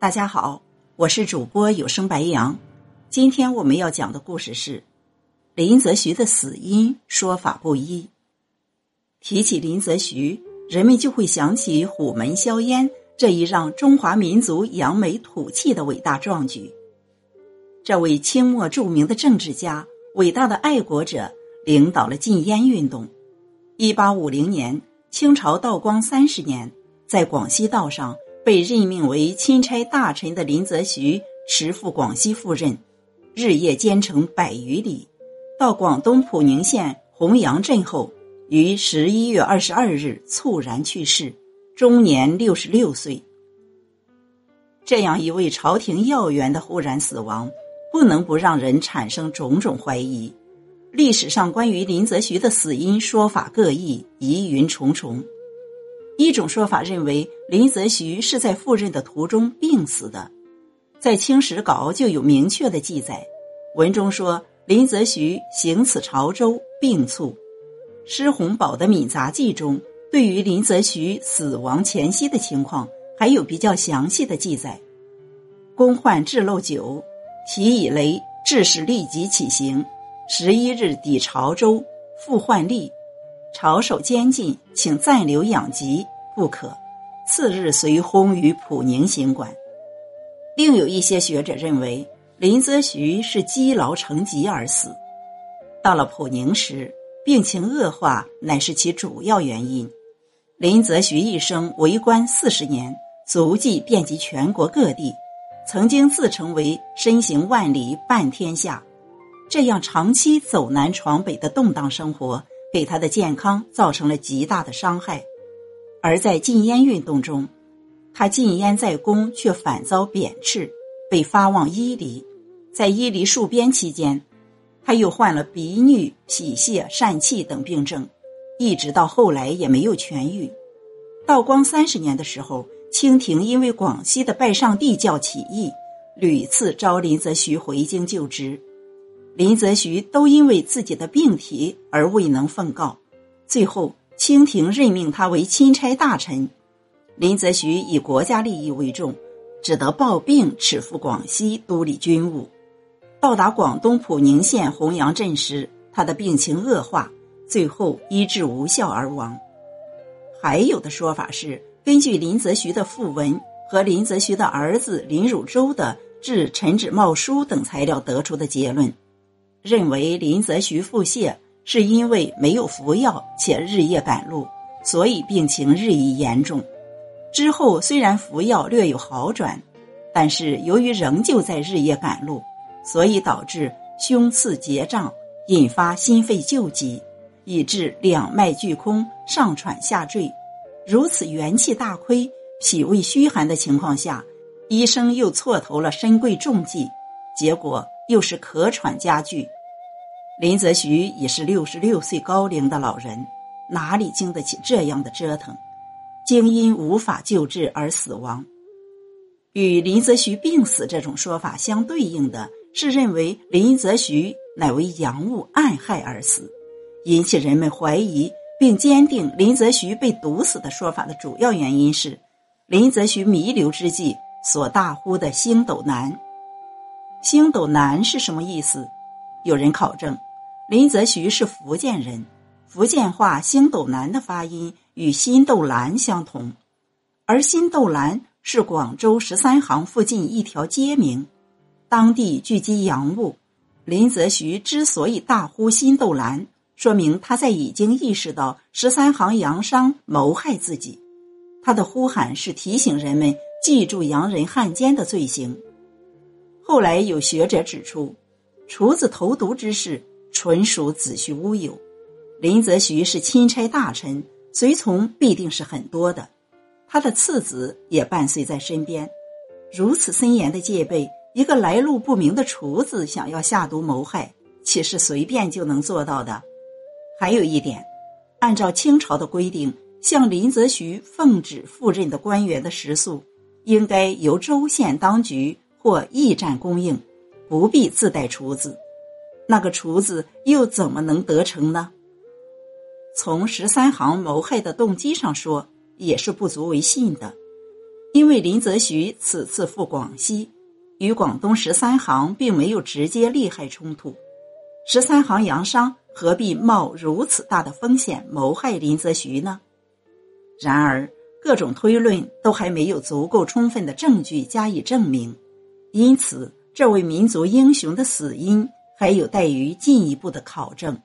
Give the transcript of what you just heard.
大家好，我是主播有声白杨。今天我们要讲的故事是林则徐的死因说法不一。提起林则徐，人们就会想起虎门销烟这一让中华民族扬眉吐气的伟大壮举。这位清末著名的政治家、伟大的爱国者，领导了禁烟运动。一八五零年，清朝道光三十年，在广西道上。被任命为钦差大臣的林则徐驰赴广西赴任，日夜兼程百余里，到广东普宁县洪阳镇后，于十一月二十二日猝然去世，终年六十六岁。这样一位朝廷要员的忽然死亡，不能不让人产生种种怀疑。历史上关于林则徐的死因说法各异，疑云重重。一种说法认为，林则徐是在赴任的途中病死的，在《清史稿》就有明确的记载，文中说林则徐行此潮州病卒。施洪宝的《闽杂记》中对于林则徐死亡前夕的情况还有比较详细的记载：公患治漏酒，提以雷，致使立即起行。十一日抵潮州，复患痢。朝守监禁，请暂留养疾，不可。次日随轰于普宁行馆。另有一些学者认为，林则徐是积劳成疾而死。到了普宁时，病情恶化乃是其主要原因。林则徐一生为官四十年，足迹遍及全国各地，曾经自称为身行万里半天下。这样长期走南闯北的动荡生活。给他的健康造成了极大的伤害，而在禁烟运动中，他禁烟在宫却反遭贬斥，被发往伊犁。在伊犁戍边期间，他又患了鼻衄、脾泻、疝气等病症，一直到后来也没有痊愈。道光三十年的时候，清廷因为广西的拜上帝教起义，屡次召林则徐回京就职。林则徐都因为自己的病体而未能奉告，最后清廷任命他为钦差大臣。林则徐以国家利益为重，只得抱病驰赴广西督理军务。到达广东普宁县洪阳镇时，他的病情恶化，最后医治无效而亡。还有的说法是，根据林则徐的讣文和林则徐的儿子林汝州的致陈脂茂书等材料得出的结论。认为林则徐腹泻是因为没有服药且日夜赶路，所以病情日益严重。之后虽然服药略有好转，但是由于仍旧在日夜赶路，所以导致胸次结胀，引发心肺救急，以致两脉俱空，上喘下坠。如此元气大亏、脾胃虚寒的情况下，医生又错投了深贵重剂，结果。又是咳喘加剧，林则徐已是六十六岁高龄的老人，哪里经得起这样的折腾？竟因无法救治而死亡。与林则徐病死这种说法相对应的是，认为林则徐乃为洋务暗害而死。引起人们怀疑并坚定林则徐被毒死的说法的主要原因是，林则徐弥留之际所大呼的星斗南。星斗南是什么意思？有人考证，林则徐是福建人，福建话“星斗南”的发音与“新斗兰”相同，而“新斗兰”是广州十三行附近一条街名，当地聚集洋务。林则徐之所以大呼“新斗兰”，说明他在已经意识到十三行洋商谋害自己，他的呼喊是提醒人们记住洋人汉奸的罪行。后来有学者指出，厨子投毒之事纯属子虚乌有。林则徐是钦差大臣，随从必定是很多的，他的次子也伴随在身边。如此森严的戒备，一个来路不明的厨子想要下毒谋害，岂是随便就能做到的？还有一点，按照清朝的规定，向林则徐奉旨赴任的官员的食宿，应该由州县当局。或驿站供应，不必自带厨子。那个厨子又怎么能得逞呢？从十三行谋害的动机上说，也是不足为信的，因为林则徐此次赴广西，与广东十三行并没有直接利害冲突，十三行洋商何必冒如此大的风险谋害林则徐呢？然而，各种推论都还没有足够充分的证据加以证明，因此，这位民族英雄的死因还有待于进一步的考证。